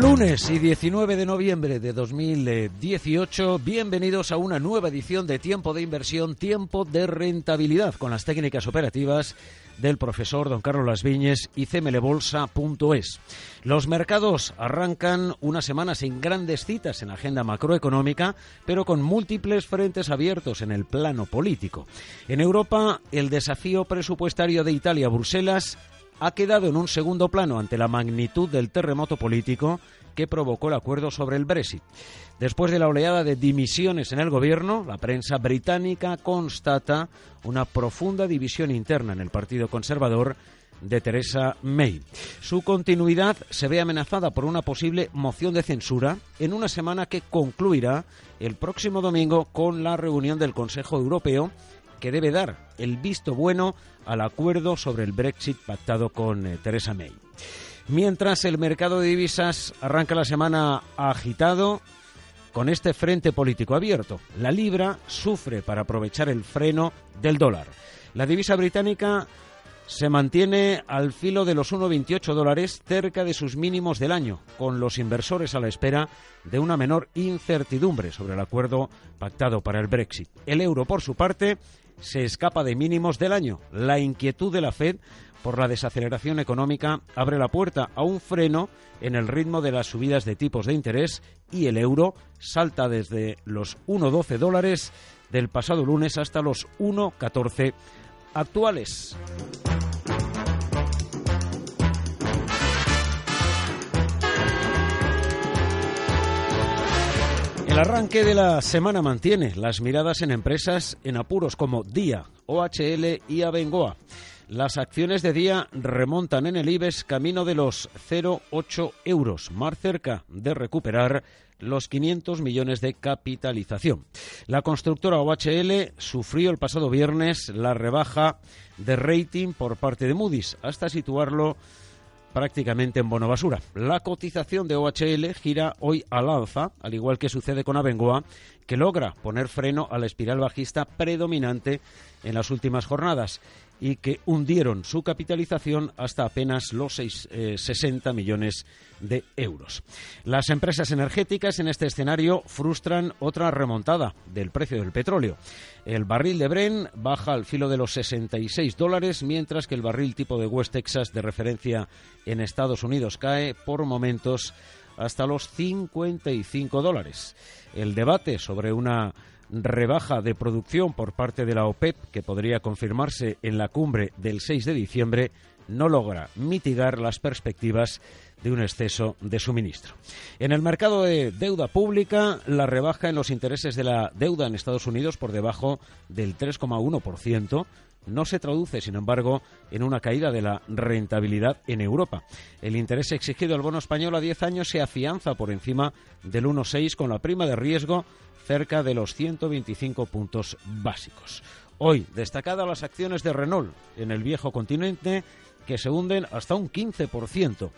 Lunes y 19 de noviembre de 2018, bienvenidos a una nueva edición de Tiempo de Inversión, Tiempo de Rentabilidad, con las técnicas operativas del profesor don Carlos Las Viñes y cmlbolsa.es. Los mercados arrancan una semana sin grandes citas en la agenda macroeconómica, pero con múltiples frentes abiertos en el plano político. En Europa, el desafío presupuestario de Italia-Bruselas ha quedado en un segundo plano ante la magnitud del terremoto político que provocó el acuerdo sobre el Brexit. Después de la oleada de dimisiones en el gobierno, la prensa británica constata una profunda división interna en el Partido Conservador de Theresa May. Su continuidad se ve amenazada por una posible moción de censura en una semana que concluirá el próximo domingo con la reunión del Consejo Europeo que debe dar el visto bueno al acuerdo sobre el Brexit pactado con eh, Theresa May. Mientras el mercado de divisas arranca la semana agitado con este frente político abierto, la libra sufre para aprovechar el freno del dólar. La divisa británica se mantiene al filo de los 1,28 dólares cerca de sus mínimos del año, con los inversores a la espera de una menor incertidumbre sobre el acuerdo pactado para el Brexit. El euro, por su parte, se escapa de mínimos del año. La inquietud de la Fed por la desaceleración económica abre la puerta a un freno en el ritmo de las subidas de tipos de interés y el euro salta desde los 1,12 dólares del pasado lunes hasta los 1,14 actuales. El arranque de la semana mantiene las miradas en empresas en apuros como Día, OHL y Abengoa. Las acciones de día remontan en el IBEX camino de los 0,8 euros, más cerca de recuperar los 500 millones de capitalización. La constructora OHL sufrió el pasado viernes la rebaja de rating por parte de Moody's hasta situarlo prácticamente en bono basura. La cotización de OHL gira hoy al alza, al igual que sucede con Abengoa, que logra poner freno a la espiral bajista predominante en las últimas jornadas y que hundieron su capitalización hasta apenas los seis, eh, 60 millones de euros. Las empresas energéticas en este escenario frustran otra remontada del precio del petróleo. El barril de Bren baja al filo de los 66 dólares, mientras que el barril tipo de West Texas de referencia en Estados Unidos cae por momentos hasta los 55 dólares. El debate sobre una rebaja de producción por parte de la OPEP, que podría confirmarse en la cumbre del 6 de diciembre, no logra mitigar las perspectivas de un exceso de suministro. En el mercado de deuda pública, la rebaja en los intereses de la deuda en Estados Unidos por debajo del 3,1% no se traduce, sin embargo, en una caída de la rentabilidad en Europa. El interés exigido al bono español a 10 años se afianza por encima del 1,6 con la prima de riesgo cerca de los 125 puntos básicos. Hoy, destacadas las acciones de Renault en el viejo continente que se hunden hasta un 15%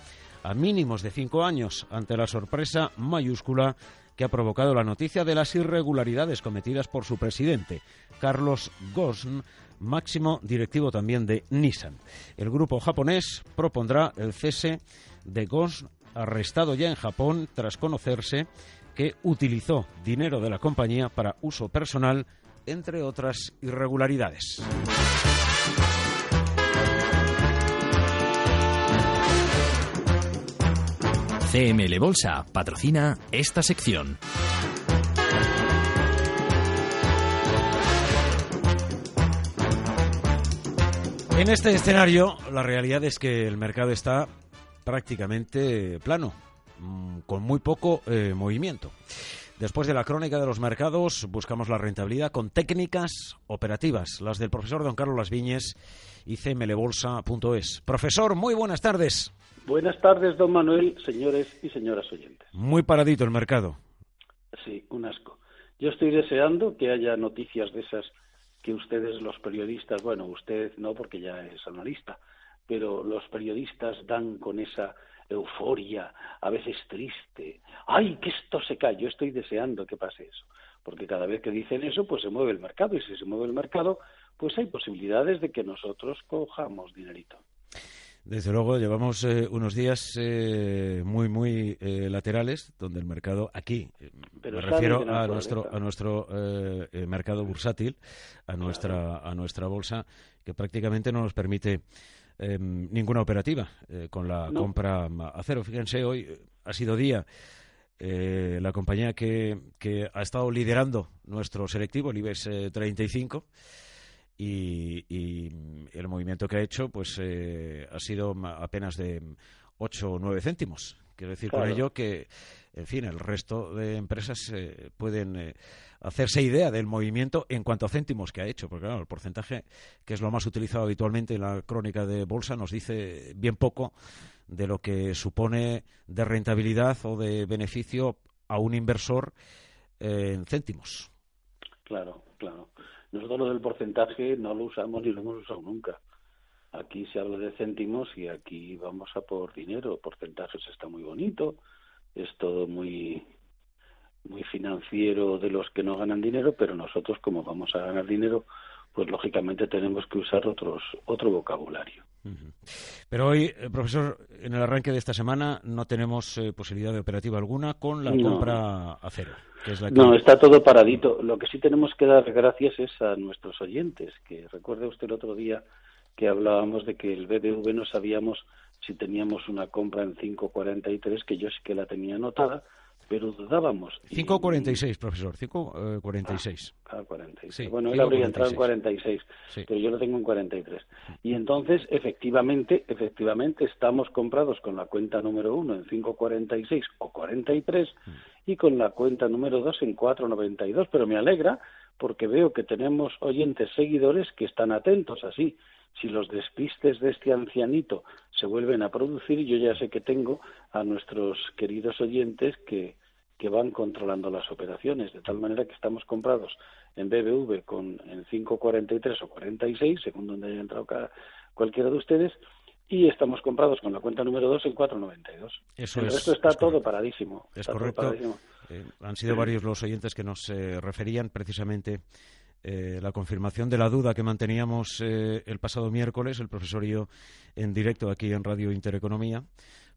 a mínimos de cinco años ante la sorpresa mayúscula que ha provocado la noticia de las irregularidades cometidas por su presidente, Carlos Ghosn, máximo directivo también de Nissan. El grupo japonés propondrá el cese de Ghosn, arrestado ya en Japón tras conocerse que utilizó dinero de la compañía para uso personal, entre otras irregularidades. CML Bolsa patrocina esta sección. En este escenario, la realidad es que el mercado está prácticamente plano mm, con muy poco eh, movimiento. Después de la crónica de los mercados, buscamos la rentabilidad con técnicas operativas, las del profesor don Carlos Las Viñes y cmlbolsa.es. Profesor, muy buenas tardes. Buenas tardes, don Manuel, señores y señoras oyentes. Muy paradito el mercado. Sí, un asco. Yo estoy deseando que haya noticias de esas que ustedes, los periodistas, bueno, usted no porque ya es analista, pero los periodistas dan con esa euforia, a veces triste. ¡Ay, que esto se cae! Yo estoy deseando que pase eso, porque cada vez que dicen eso, pues se mueve el mercado, y si se mueve el mercado, pues hay posibilidades de que nosotros cojamos dinerito. Desde luego, llevamos eh, unos días eh, muy, muy eh, laterales, donde el mercado aquí, me refiero a nuestro, a nuestro mercado bursátil, a nuestra, a nuestra bolsa, que prácticamente no nos permite em, ninguna operativa con la compra a cero. Fíjense, hoy ha sido día. la compañía que, que ha estado liderando nuestro selectivo, el IBEX 35, y, el movimiento que ha hecho pues eh, ha sido apenas de 8 o 9 céntimos. Quiero decir con ello que, en fin, el resto de empresas eh, pueden eh, hacerse idea del movimiento en cuanto a céntimos que ha hecho, porque claro, el porcentaje, que es lo más utilizado habitualmente en la crónica de bolsa, nos dice bien poco de lo que supone de rentabilidad o de beneficio a un inversor en céntimos. Claro, claro. Nosotros lo del porcentaje no lo usamos ni lo hemos usado nunca. Aquí se habla de céntimos y aquí vamos a por dinero. Porcentajes está muy bonito, es todo muy muy financiero de los que no ganan dinero, pero nosotros como vamos a ganar dinero, pues lógicamente tenemos que usar otros otro vocabulario. Pero hoy, eh, profesor, en el arranque de esta semana no tenemos eh, posibilidad de operativa alguna con la compra a cero. No, está todo paradito. Lo que sí tenemos que dar gracias es a nuestros oyentes, que recuerde usted el otro día que hablábamos de que el BBV no sabíamos si teníamos una compra en 5.43, que yo sí que la tenía anotada, pero dudábamos. 5.46, profesor, 5.46. Ah, 46. bueno, él habría entrado en 46, pero yo lo tengo en 43. Y entonces, efectivamente, efectivamente, estamos comprados con la cuenta número uno en 5.46 o 43 mm. y con la cuenta número dos en 4.92, pero me alegra porque veo que tenemos oyentes seguidores que están atentos así si los despistes de este ancianito se vuelven a producir, yo ya sé que tengo a nuestros queridos oyentes que, que van controlando las operaciones, de tal manera que estamos comprados en BBV con en 5.43 o 46, según donde haya entrado cada, cualquiera de ustedes, y estamos comprados con la cuenta número 2 en 4.92. Eso El resto está todo paradísimo. Es correcto. Eh, han sido varios los oyentes que nos eh, referían precisamente eh, la confirmación de la duda que manteníamos eh, el pasado miércoles, el profesor y yo, en directo aquí en Radio Intereconomía,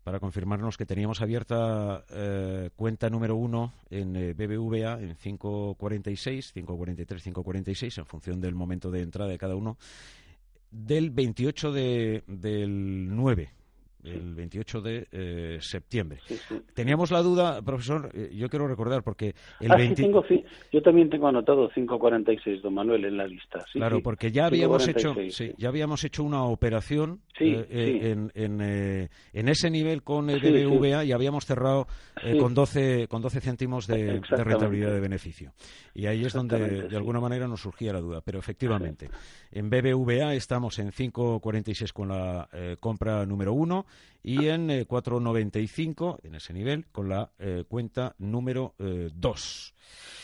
para confirmarnos que teníamos abierta eh, cuenta número uno en BBVA en 546, 543, 546, en función del momento de entrada de cada uno, del 28 de, del 9 el 28 de eh, septiembre. Teníamos la duda, profesor, eh, yo quiero recordar, porque el ah, tengo, yo también tengo anotado 546, don Manuel, en la lista. claro, porque ya habíamos, hecho, ya habíamos hecho una operación eh, en, en, ese nivel con el BBVA y habíamos cerrado con, 12, con 12 céntimos de, rentabilidad de beneficio. Y ahí es donde, de alguna manera, nos surgía la duda. Pero efectivamente, en BBVA estamos en 5,46 con la compra número uno y en 4,95 eh, en ese nivel con la eh, cuenta número 2.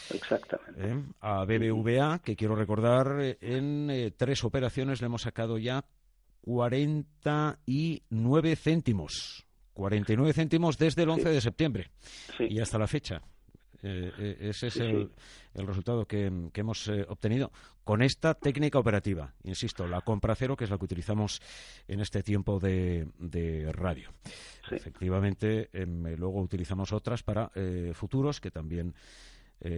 Eh, Exactamente. a BBVA, que quiero recordar, en tres operaciones le hemos sacado ya 49 céntimos. 49 céntimos desde el 11 de septiembre y hasta la fecha. Eh, eh, ese es el, resultado que, hemos eh, obtenido con esta técnica operativa. Insisto, la compra cero, que es la que utilizamos en este tiempo de, radio. Efectivamente, em, luego utilizamos otras para futuros que también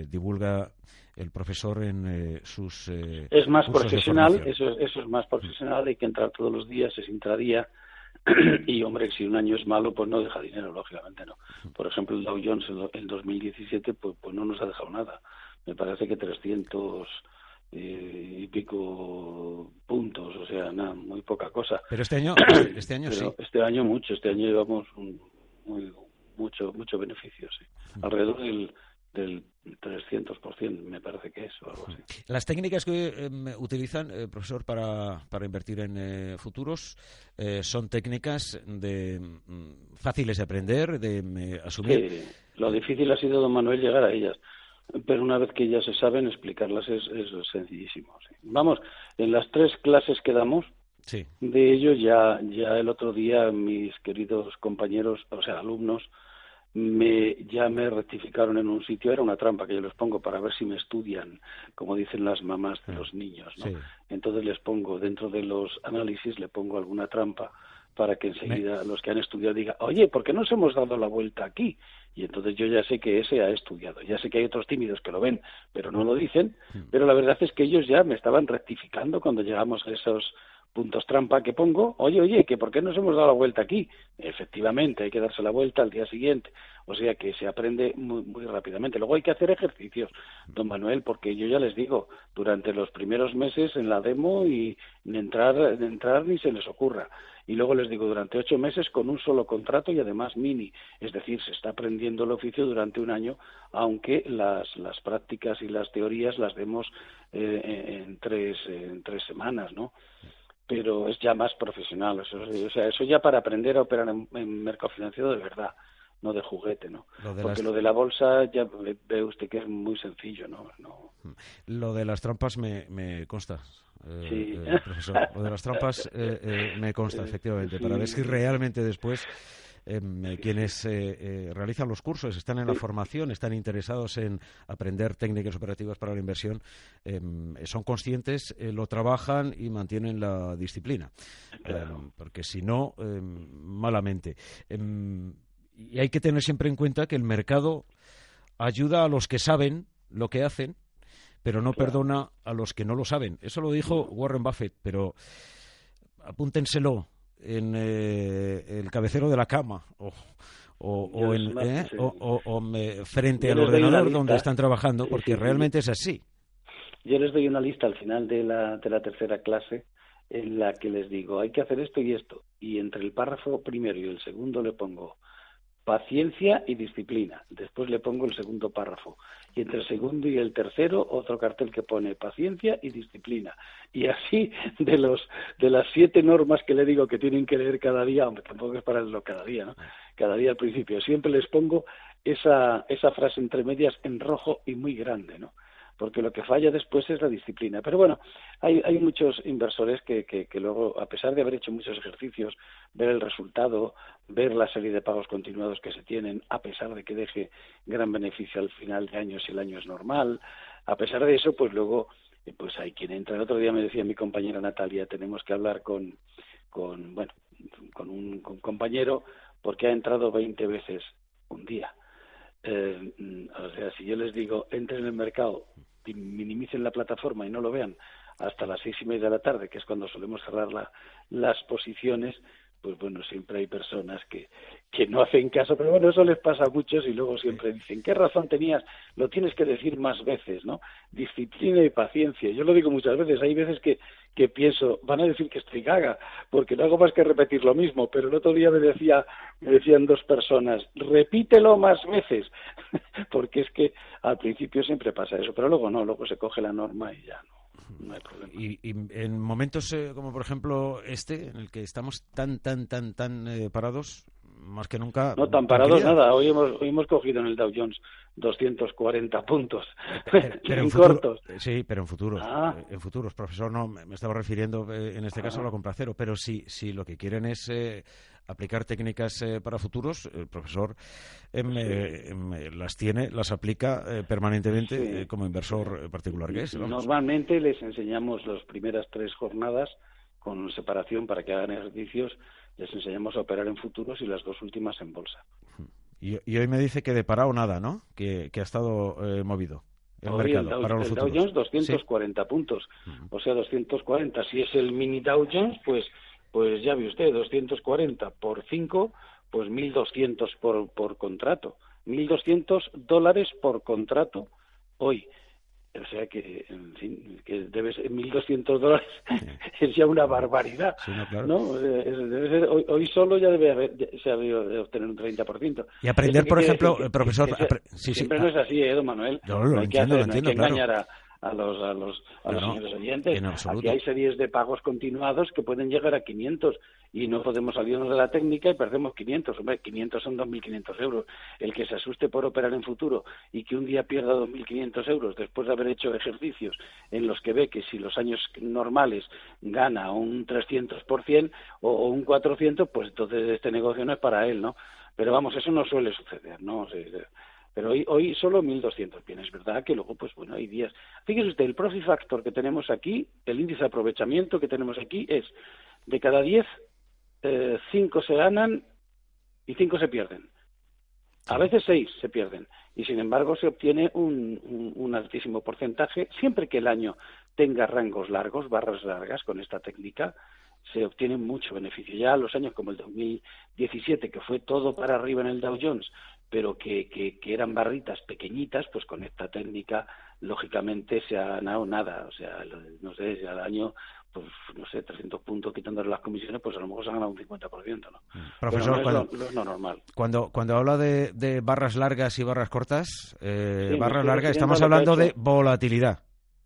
divulga el profesor en sus. es más profesional, eso, eso es más profesional, hay que entrar todos los días, es intradía y hombre, si un año es malo, pues no deja dinero, lógicamente no. Por ejemplo, el Dow Jones en 2017 pues, pues no nos ha dejado nada. Me parece que 300 eh, y pico puntos, o sea, nada, muy poca cosa. Pero este año, este año sí. Este año mucho, este año llevamos un, muy, mucho mucho beneficio, sí. Alrededor del del 300%, me parece que es, o algo así. Las técnicas que eh, utilizan, eh, profesor, para, para invertir en eh, futuros son técnicas de mm, fáciles de aprender, de asumir. Sí, lo difícil ha sido, don Manuel, llegar a ellas. Pero una vez que ya se saben, explicarlas es, es sencillísimo. Vamos, en las tres clases que damos, sí. de ello ya, ya el otro día mis queridos compañeros, o sea, alumnos, me, ya me rectificaron en un sitio, era una trampa que yo les pongo para ver si me estudian, como dicen las mamás de los niños, ¿no? Entonces les pongo, dentro de los análisis, le pongo alguna trampa para que enseguida los que han estudiado digan, oye, ¿por qué nos hemos dado la vuelta aquí? Y entonces yo ya sé que ese ha estudiado, ya sé que hay otros tímidos que lo ven, pero no lo dicen, pero la verdad es que ellos ya me estaban rectificando cuando llegamos a esos puntos trampa que pongo, oye, oye, que por qué nos hemos dado la vuelta aquí. Efectivamente, hay que darse la vuelta al día siguiente. O sea que se aprende muy, muy rápidamente. Luego hay que hacer ejercicios, don Manuel, porque yo ya les digo, durante los primeros meses en la demo y entrar, entrar ni se les ocurra. Y luego les digo, durante ocho meses con un solo contrato y además mini. Es decir, se está aprendiendo el oficio durante un año, aunque las, las prácticas y las teorías las demos eh, en, tres, en tres semanas, ¿no? Pero es ya más profesional. o sea, eso ya para aprender a operar en, mercado financiero de verdad, no de juguete, ¿no? Porque lo de la bolsa ya ve usted que es muy sencillo, ¿no? no... Lo de las trampas me, me consta. Eh, sí. Eh, profesor. Lo de las trampas eh, me consta, efectivamente, para ver si realmente después eh, quienes eh, eh, realizan los cursos, están en la formación, están interesados en aprender técnicas operativas para la inversión, em, son conscientes, lo trabajan y mantienen la disciplina. Em, porque si no, malamente. y hay que tener siempre en cuenta que el mercado ayuda a los que saben lo que hacen, pero no perdona a los que no lo saben. Eso lo dijo Warren Buffett, pero apúntenselo en eh, el cabecero de la cama o, o, ¿eh? o, frente al ordenador donde están trabajando, porque realmente es así. Yo les doy una lista al final de la, de la tercera clase en la que les digo, hay que hacer esto y esto. Y entre el párrafo primero y el segundo le pongo paciencia y disciplina. Después le pongo el segundo párrafo. Y entre el segundo y el tercero, otro cartel que pone paciencia y disciplina. Y así, de los de las siete normas que le digo que tienen que leer cada día, aunque tampoco es para leerlo cada día, ¿no? Cada día al principio, siempre les pongo esa, esa frase entre medias en rojo y muy grande, ¿no? Porque lo que falla después es la disciplina. Pero bueno, hay, hay muchos inversores que, luego, a pesar de haber hecho muchos ejercicios, ver el resultado, ver la serie de pagos continuados que se tienen, a pesar de que deje gran beneficio al final de año si el año es normal, a pesar de eso, pues luego pues hay quien entra. El otro día me decía mi compañera Natalia, tenemos que hablar con, con bueno, con un compañero porque ha entrado 20 veces un día. Eh, o sea, si yo les digo, entren en el mercado, minimicen la plataforma y no lo vean hasta las seis y media de la tarde, que es cuando solemos cerrar la, las posiciones, pues bueno, siempre hay personas que, que no hacen caso, pero bueno, eso les pasa a muchos y luego siempre dicen, ¿qué razón tenías? Lo tienes que decir más veces, ¿no? Disciplina y paciencia. Yo lo digo muchas veces, hay veces que, que pienso, van a decir que estoy gaga, porque no hago más que repetir lo mismo, pero el otro día me decía, me decían dos personas, repítelo más veces, porque es que al principio siempre pasa eso, pero luego no, luego se coge la norma y ya no. Y, en momentos eh, como por ejemplo este, en el que estamos tan, tan, tan, tan eh, parados, más que nunca. No tan parados nada. Hoy hemos, hoy hemos cogido en el Dow Jones 240 puntos. Pero, en, cortos. Sí, pero en futuros. Ah. En futuros, profesor, no me estaba refiriendo eh, en este caso a la compra cero. Pero si, si lo que quieren es aplicar técnicas eh, para futuros, el profesor eh, las tiene, las aplica eh, permanentemente como inversor particular que es. Normalmente les enseñamos las primeras tres jornadas con separación para que hagan ejercicios, les enseñamos a operar en futuros y las dos últimas en bolsa. Y, hoy me dice que de parado nada, ¿no? Que, ha estado movido. El mercado, Dow, para los el Dow Jones 240 puntos, o sea, 240. Si es el mini Dow Jones, pues pues ya ve usted, 240 por 5, pues 1.200 por, por contrato. 1.200 dólares por contrato hoy. O sea que, en fin, que debe ser 1.200 dólares es ya una barbaridad. no, Debe ser, hoy, solo ya debe haber, se ha de obtener un 30%. Y aprender, por ejemplo, el profesor... siempre no es así, ¿eh, don Manuel? No, lo hay que, hacer, no hay que engañar a a los, a los, a los señores oyentes. Aquí hay series de pagos continuados que pueden llegar a 500 y no podemos salirnos de la técnica y perdemos 500. Hombre, 500 son 2.500 euros. El que se asuste por operar en futuro y que un día pierda 2.500 euros después de haber hecho ejercicios en los que ve que si los años normales gana un 300% o, o un 400, pues entonces este negocio no es para él, ¿no? Pero vamos, eso no suele suceder, ¿no? Pero hoy, hoy solo 1.200 bienes, ¿verdad? Que luego, pues bueno, hay días. Fíjese usted, el profit factor que tenemos aquí, el índice de aprovechamiento que tenemos aquí es de cada 10, 5 eh, se ganan y 5 se pierden. A veces 6 se pierden. Y sin embargo se obtiene un, un, altísimo porcentaje siempre que el año tenga rangos largos, barras largas con esta técnica se obtiene mucho beneficio. Ya los años como el 2017, que fue todo para arriba en el Dow Jones, pero que, que, eran barritas pequeñitas, pues con esta técnica, lógicamente, se ha ganado nada. O sea, no sé, al año, pues no sé, 300 puntos quitándole las comisiones, pues a lo mejor se ha ganado un 50%, ¿no? Mm. Profesor, no es, lo, normal. Cuando, cuando habla de, de, barras largas y barras cortas, eh, barras largas, estamos hablando de volatilidad.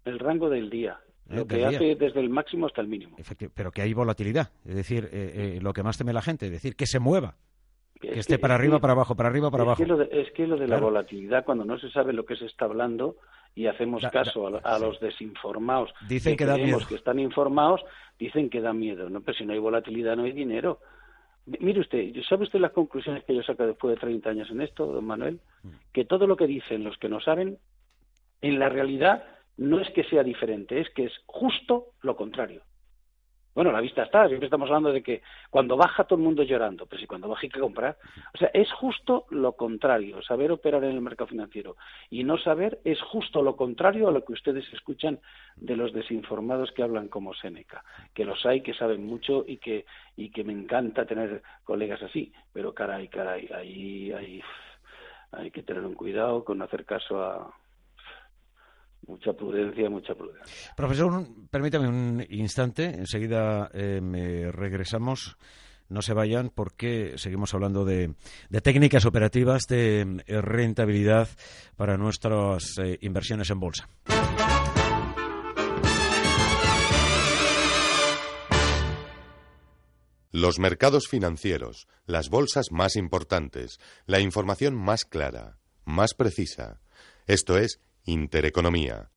El rango del día. Eh, lo que hace desde el máximo hasta el mínimo. pero que hay volatilidad, es decir, eh, eh, lo que más teme la gente, es decir, que se mueva. Que, esté para arriba, para abajo, para arriba, para abajo. es que lo de la volatilidad, cuando no se sabe lo que se está hablando y hacemos caso a, los desinformados, dicen que, da miedo. que están informados, dicen que da miedo. No, pero si no hay volatilidad, no hay dinero. Mire usted, ¿sabe usted las conclusiones que yo saco después de 30 años en esto, don Manuel? Mm. Que todo lo que dicen los que no saben, en la realidad no es que sea diferente, es que es justo lo contrario. Bueno, la vista está, siempre estamos hablando de que cuando baja todo el mundo llorando, pero si cuando baja hay que comprar. O sea, es justo lo contrario, saber operar en el mercado financiero y no saber es justo lo contrario a lo que ustedes escuchan de los desinformados que hablan como Seneca, que los hay que saben mucho y que y que me encanta tener colegas así, pero caray, caray, ahí hay, hay que tener un cuidado con hacer caso a, mucha prudencia, mucha prudencia. Profesor, permítame un instante, enseguida eh, me regresamos. No se vayan porque seguimos hablando de, técnicas operativas de eh, rentabilidad para nuestras eh, inversiones en bolsa. Los mercados financieros, las bolsas más importantes, la información más clara, más precisa. Esto es Intereconomía.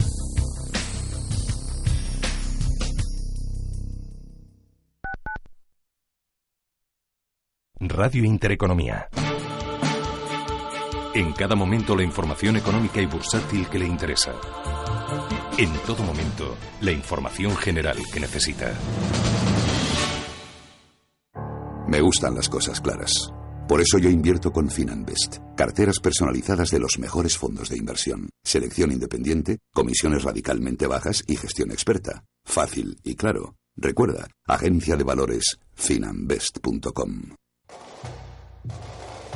Radio Intereconomía. En cada momento la información económica y bursátil que le interesa. En todo momento la información general que necesita. Me gustan las cosas claras. Por eso yo invierto con Finanbest. Carteras personalizadas de los mejores fondos de inversión. Selección independiente, comisiones radicalmente bajas y gestión experta. Fácil y claro. Recuerda, agencia de valores finanbest.com.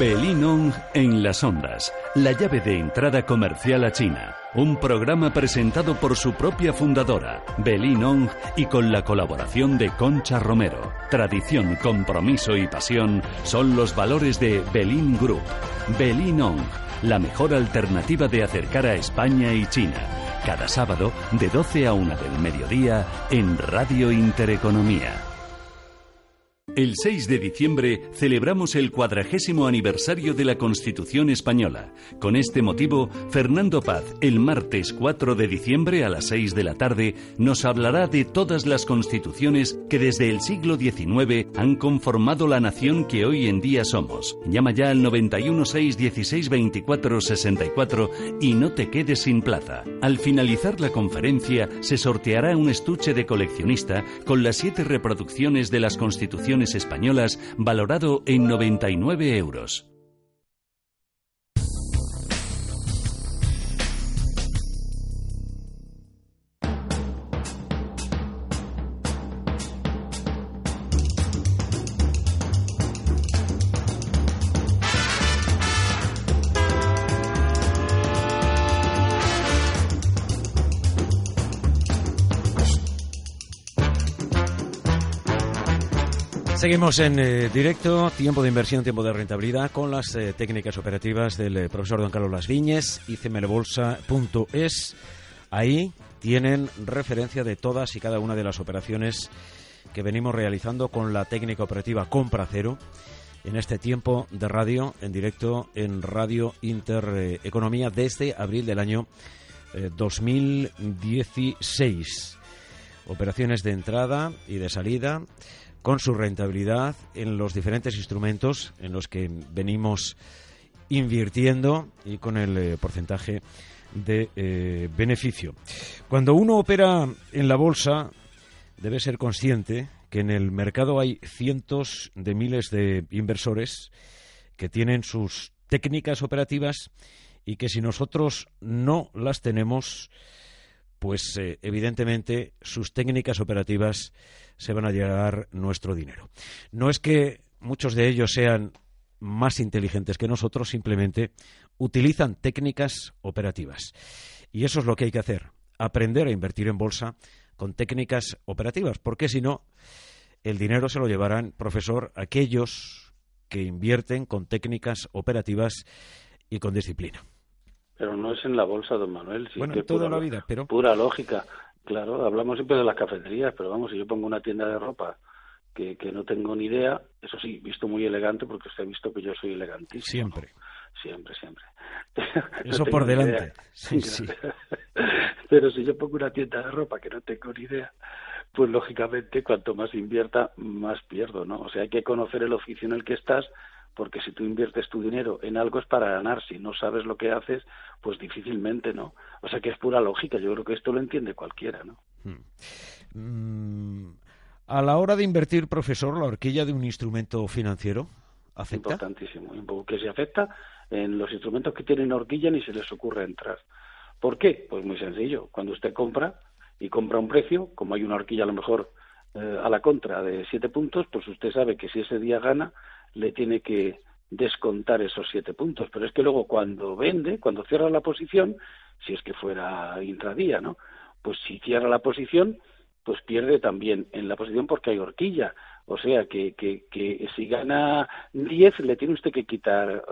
Belinong en las ondas, la llave de entrada comercial a China. Un programa presentado por su propia fundadora, Belinong, y con la colaboración de Concha Romero. Tradición, compromiso y pasión son los valores de Belin Group. Belinong, la mejor alternativa de acercar a España y China. Cada sábado de 12 a 1 del mediodía en Radio Intereconomía. El 6 de diciembre celebramos el cuadragésimo aniversario de la Constitución Española. Con este motivo, Fernando Paz, el martes 4 de diciembre a las 6 de la tarde, nos hablará de todas las constituciones que desde el siglo XIX han conformado la nación que hoy en día somos. Llama ya al 91 6 16 24 64 y no te quedes sin plaza. Al finalizar la conferencia, se sorteará un estuche de coleccionista con las siete reproducciones de las constituciones españolas valorado en 99 euros. Seguimos en eh, directo, tiempo de inversión, tiempo de rentabilidad, con las eh, técnicas operativas del eh, profesor don Carlos Las Viñes, icmlbolsa.es. Ahí tienen referencia de todas y cada una de las operaciones que venimos realizando con la técnica operativa Compra Cero en este tiempo de radio en directo en Radio Intereconomía desde abril del año 2016. Operaciones de entrada y de salida con su rentabilidad en los diferentes instrumentos en los que venimos invirtiendo y con el eh, porcentaje de eh, beneficio. Cuando uno opera en la bolsa, debe ser consciente que en el mercado hay cientos de miles de inversores que tienen sus técnicas operativas y que si nosotros no las tenemos, pues eh, evidentemente sus técnicas operativas se van a llevar nuestro dinero. No es que muchos de ellos sean más inteligentes que nosotros, simplemente utilizan técnicas operativas. Y eso es lo que hay que hacer, aprender a invertir en bolsa con técnicas operativas, porque si no, el dinero se lo llevarán, profesor, aquellos que invierten con técnicas operativas y con disciplina. Pero no es en la bolsa, don Manuel. bueno, en toda la vida, pero... Pura lógica. Claro, hablamos siempre de las cafeterías, pero vamos, si yo pongo una tienda de ropa que, que no tengo ni idea, eso sí, visto muy elegante, porque usted ha visto que yo soy elegantísimo. Siempre. Siempre, siempre. Eso por delante. Sí, sí. Pero si yo pongo una tienda de ropa que no tengo ni idea, pues lógicamente cuanto más invierta, más pierdo, ¿no? O sea, hay que conocer el oficio en el que estás porque si tú inviertes tu dinero en algo es para ganar, si no sabes lo que haces, pues difícilmente, ¿no? O sea que es pura lógica, yo creo que esto lo entiende cualquiera, ¿no? Hmm. Mm, a la hora de invertir, profesor, la horquilla de un instrumento financiero, ¿afecta? Importantísimo, que se afecta en los instrumentos que tienen horquilla ni se les ocurre entrar. ¿Por qué? Pues muy sencillo, cuando usted compra y compra un precio, como hay una horquilla a lo mejor eh, a la contra de siete puntos, pues usted sabe que si ese día gana, le tiene que descontar esos siete puntos. Pero es que luego cuando vende, cuando cierra la posición, si es que fuera intradía, ¿no? Pues si cierra la posición, pues pierde también en la posición porque hay horquilla. O sea que, que, que si gana 10 le tiene usted que quitar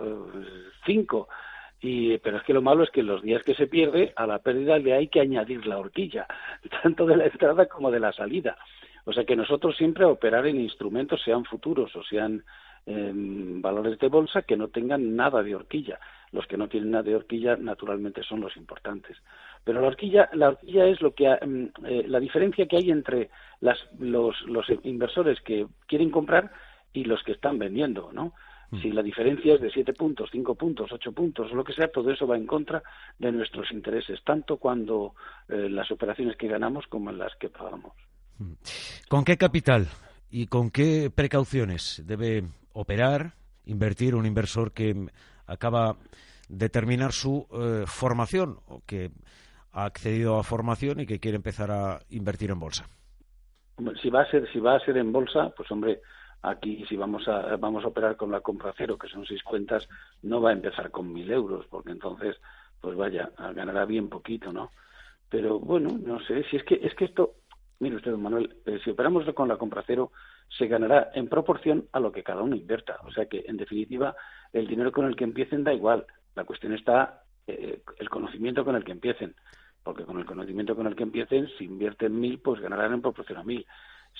5. y, pero es que lo malo es que los días que se pierde, a la pérdida le hay que añadir la horquilla, tanto de la entrada como de la salida. O sea que nosotros siempre operar en instrumentos, sean futuros o sean valores de bolsa que no tengan nada de horquilla. Los que no tienen nada de horquilla, naturalmente, son los importantes. Pero la horquilla, la horquilla es lo que em, eh, la diferencia que hay entre las, los, los inversores que quieren comprar y los que están vendiendo, ¿no? Mm. Si la diferencia es de siete puntos, cinco puntos, ocho puntos, o lo que sea, todo eso va en contra de nuestros intereses, tanto cuando eh, las operaciones que ganamos como en las que pagamos. Mm. ¿Con qué capital y con qué precauciones debe operar, invertir un inversor que acaba de terminar su eh, formación o que ha accedido a formación y que quiere empezar a invertir en bolsa? Si va a ser, si va a ser en bolsa, pues hombre, aquí si vamos a, vamos a operar con la compra cero, que son seis cuentas, no va a empezar con mil euros, porque entonces, pues vaya, ganará bien poquito, ¿no? Pero bueno, no sé, si es que, es que esto, mire usted, don Manuel, eh, si operamos con la compra cero, se ganará en proporción a lo que cada uno invierta. O sea que, en definitiva, el dinero con el que empiecen da igual. La cuestión está eh, el conocimiento con el que empiecen. Porque con el conocimiento con el que empiecen, si invierten mil, pues ganarán en proporción a mil.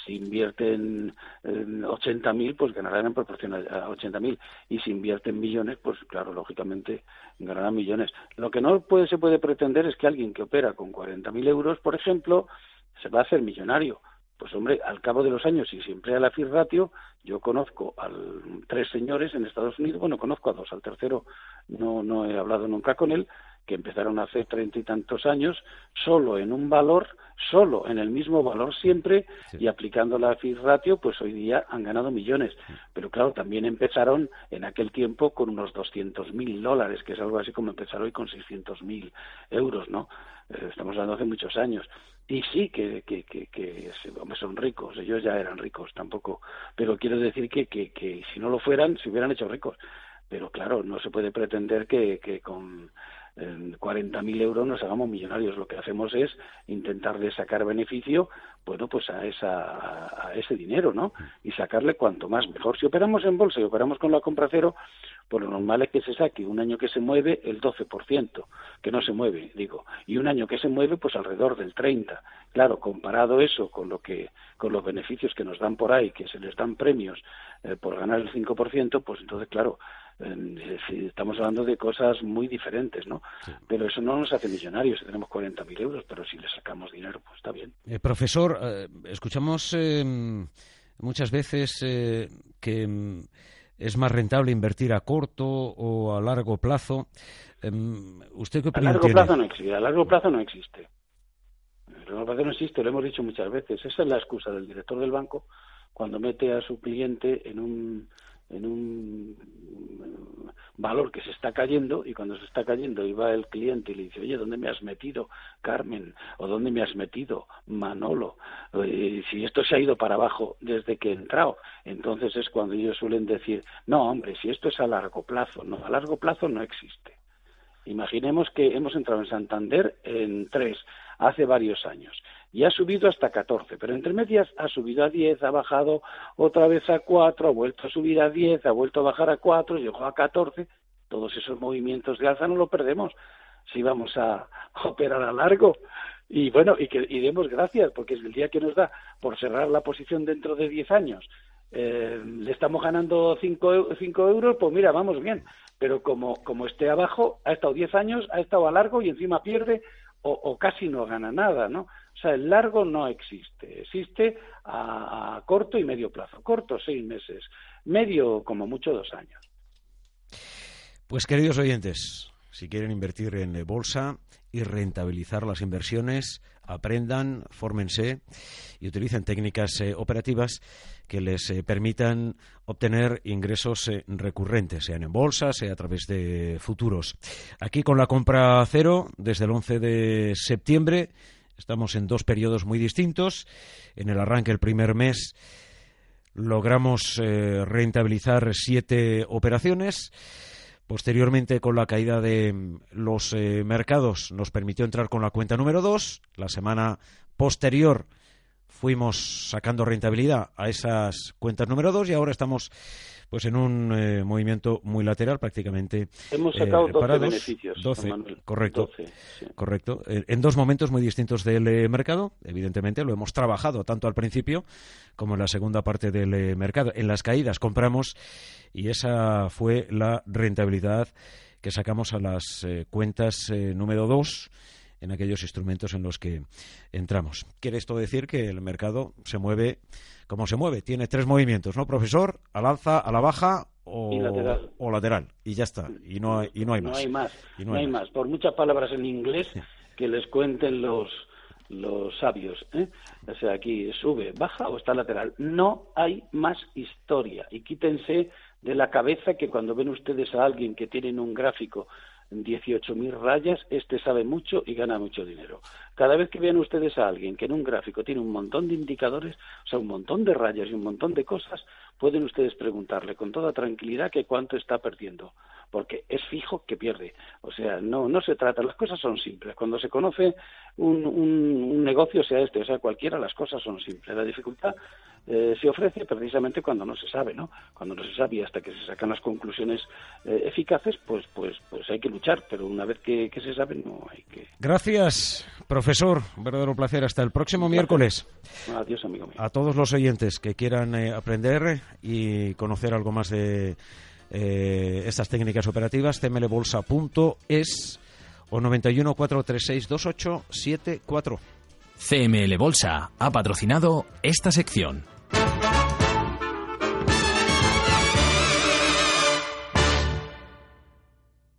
si invierten 80.000, pues ganarán en proporción a 80.000. Y si invierten millones, pues claro, lógicamente ganarán millones. Lo que no puede, se puede pretender es que alguien que opera con 40.000 euros, por ejemplo, se va a hacer millonario. Pues hombre, al cabo de los años, y siempre a la FIR ratio, yo conozco a tres señores en Estados Unidos, bueno, conozco a dos, al tercero no, no he hablado nunca con él, que empezaron hace treinta y tantos años, solo en un valor, solo en el mismo valor siempre, y aplicando la FIR ratio, pues hoy día han ganado millones. Pero claro, también empezaron en aquel tiempo con unos doscientos mil dólares, que es algo así como empezar hoy con seiscientos mil euros, ¿no? Eh, estamos hablando hace muchos años. Y sí, que, que, que, que son ricos, ellos ya eran ricos tampoco, pero quiero decir que, que, que si no lo fueran, se hubieran hecho ricos. Pero claro, no se puede pretender que, que con 40.000 euros nos hagamos millonarios. Lo que hacemos es intentarle sacar beneficio, bueno, pues a, esa, a ese dinero, ¿no? Y sacarle cuanto más mejor. Si operamos en bolsa y operamos con la compra cero, pues lo normal es que se saque un año que se mueve el 12%, que no se mueve, digo, y un año que se mueve pues alrededor del 30. Claro, comparado eso con lo que con los beneficios que nos dan por ahí, que se les dan premios eh, por ganar el 5%, pues entonces claro, estamos hablando de cosas muy diferentes, ¿no? Pero eso no nos hace millonarios, tenemos 40.000 euros, pero si le sacamos dinero, pues está bien. Eh, profesor, eh, escuchamos em, muchas veces eh, que em, es más rentable invertir a corto o a largo plazo. Em, ¿Usted qué opinión A largo plazo no existe, a largo plazo no existe. A largo plazo no existe, lo hemos dicho muchas veces. Esa es la excusa del director del banco cuando mete a su cliente en un en un valor que se está cayendo y cuando se está cayendo y va el cliente y le dice, oye, ¿dónde me has metido, Carmen? ¿O dónde me has metido, Manolo? Y si esto se ha ido para abajo desde que he entrado, entonces es cuando ellos suelen decir, no, hombre, si esto es a largo plazo, no, a largo plazo no existe. Imaginemos que hemos entrado en Santander en tres, hace varios años, y ha subido hasta 14, pero entre medias ha subido a 10, ha bajado otra vez a 4, ha vuelto a subir a 10, ha vuelto a bajar a 4, llegó a 14, todos esos movimientos de alza no lo perdemos si vamos a operar a largo. Y bueno, y que y demos gracias, porque es el día que nos da por cerrar la posición dentro de 10 años. Eh, le estamos ganando 5 euros, pues mira, vamos bien pero como, como esté abajo, ha estado 10 años, ha estado a largo y encima pierde o, casi no gana nada, ¿no? O sea, el largo no existe, existe a, corto y medio plazo. Corto, seis meses, medio, como mucho, dos años. Pues queridos oyentes, si quieren invertir en bolsa y rentabilizar las inversiones, aprendan, fórmense y utilicen técnicas eh, operativas que les eh, permitan obtener ingresos eh, recurrentes, sean en bolsa, sea a través de futuros. Aquí con la compra cero, desde el 11 de septiembre, estamos en dos periodos muy distintos. En el arranque, el primer mes, logramos rentabilizar siete operaciones Posteriormente, con la caída de mm, los eh, mercados, nos permitió entrar con la cuenta número 2. La semana posterior fuimos sacando rentabilidad a esas cuentas número 2 y ahora estamos pues en un eh, movimiento muy lateral prácticamente hemos sacado eh, 12 beneficios 12 correcto. Correcto. Eh, en dos momentos muy distintos del eh, mercado. Evidentemente lo hemos trabajado tanto al principio como en la segunda parte del mercado. En las caídas compramos y esa fue la rentabilidad que sacamos a las cuentas número 2 en aquellos instrumentos en los que entramos. Quiere esto decir que el mercado se mueve como se mueve. Tiene tres movimientos, ¿no, profesor? Al alza, a la baja o lateral. o lateral. Y ya está. Y no hay, y no hay más. No hay más. no, hay, más. Por muchas palabras en inglés que les cuenten los los sabios. ¿eh? O sea, aquí sube, baja o está lateral. No hay más historia. Y quítense de la cabeza que cuando ven ustedes a alguien que tiene un gráfico 18.000 rayas, este sabe mucho y gana mucho dinero. Cada vez que vean ustedes a alguien que en un gráfico tiene un montón de indicadores, o sea, un montón de rayas y un montón de cosas, pueden ustedes preguntarle con toda tranquilidad que cuánto está perdiendo. porque es fijo que pierde. O sea, no, no se trata, las cosas son simples. Cuando se conoce un, un, negocio, sea este o sea cualquiera, las cosas son simples. La dificultad eh, se ofrece precisamente cuando no se sabe, ¿no? Cuando no se sabe y hasta que se sacan las conclusiones eh, eficaces, pues, pues, pues hay que luchar, pero una vez que, se sabe no hay que. Gracias, profesor. Un verdadero placer. Hasta el próximo miércoles. Adiós, amigo mío. A todos los oyentes que quieran eh, aprender y conocer algo más de estas técnicas operativas, cmlbolsa.es o 91 436 2874. CML Bolsa ha patrocinado esta sección.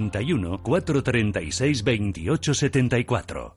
91 436 2874.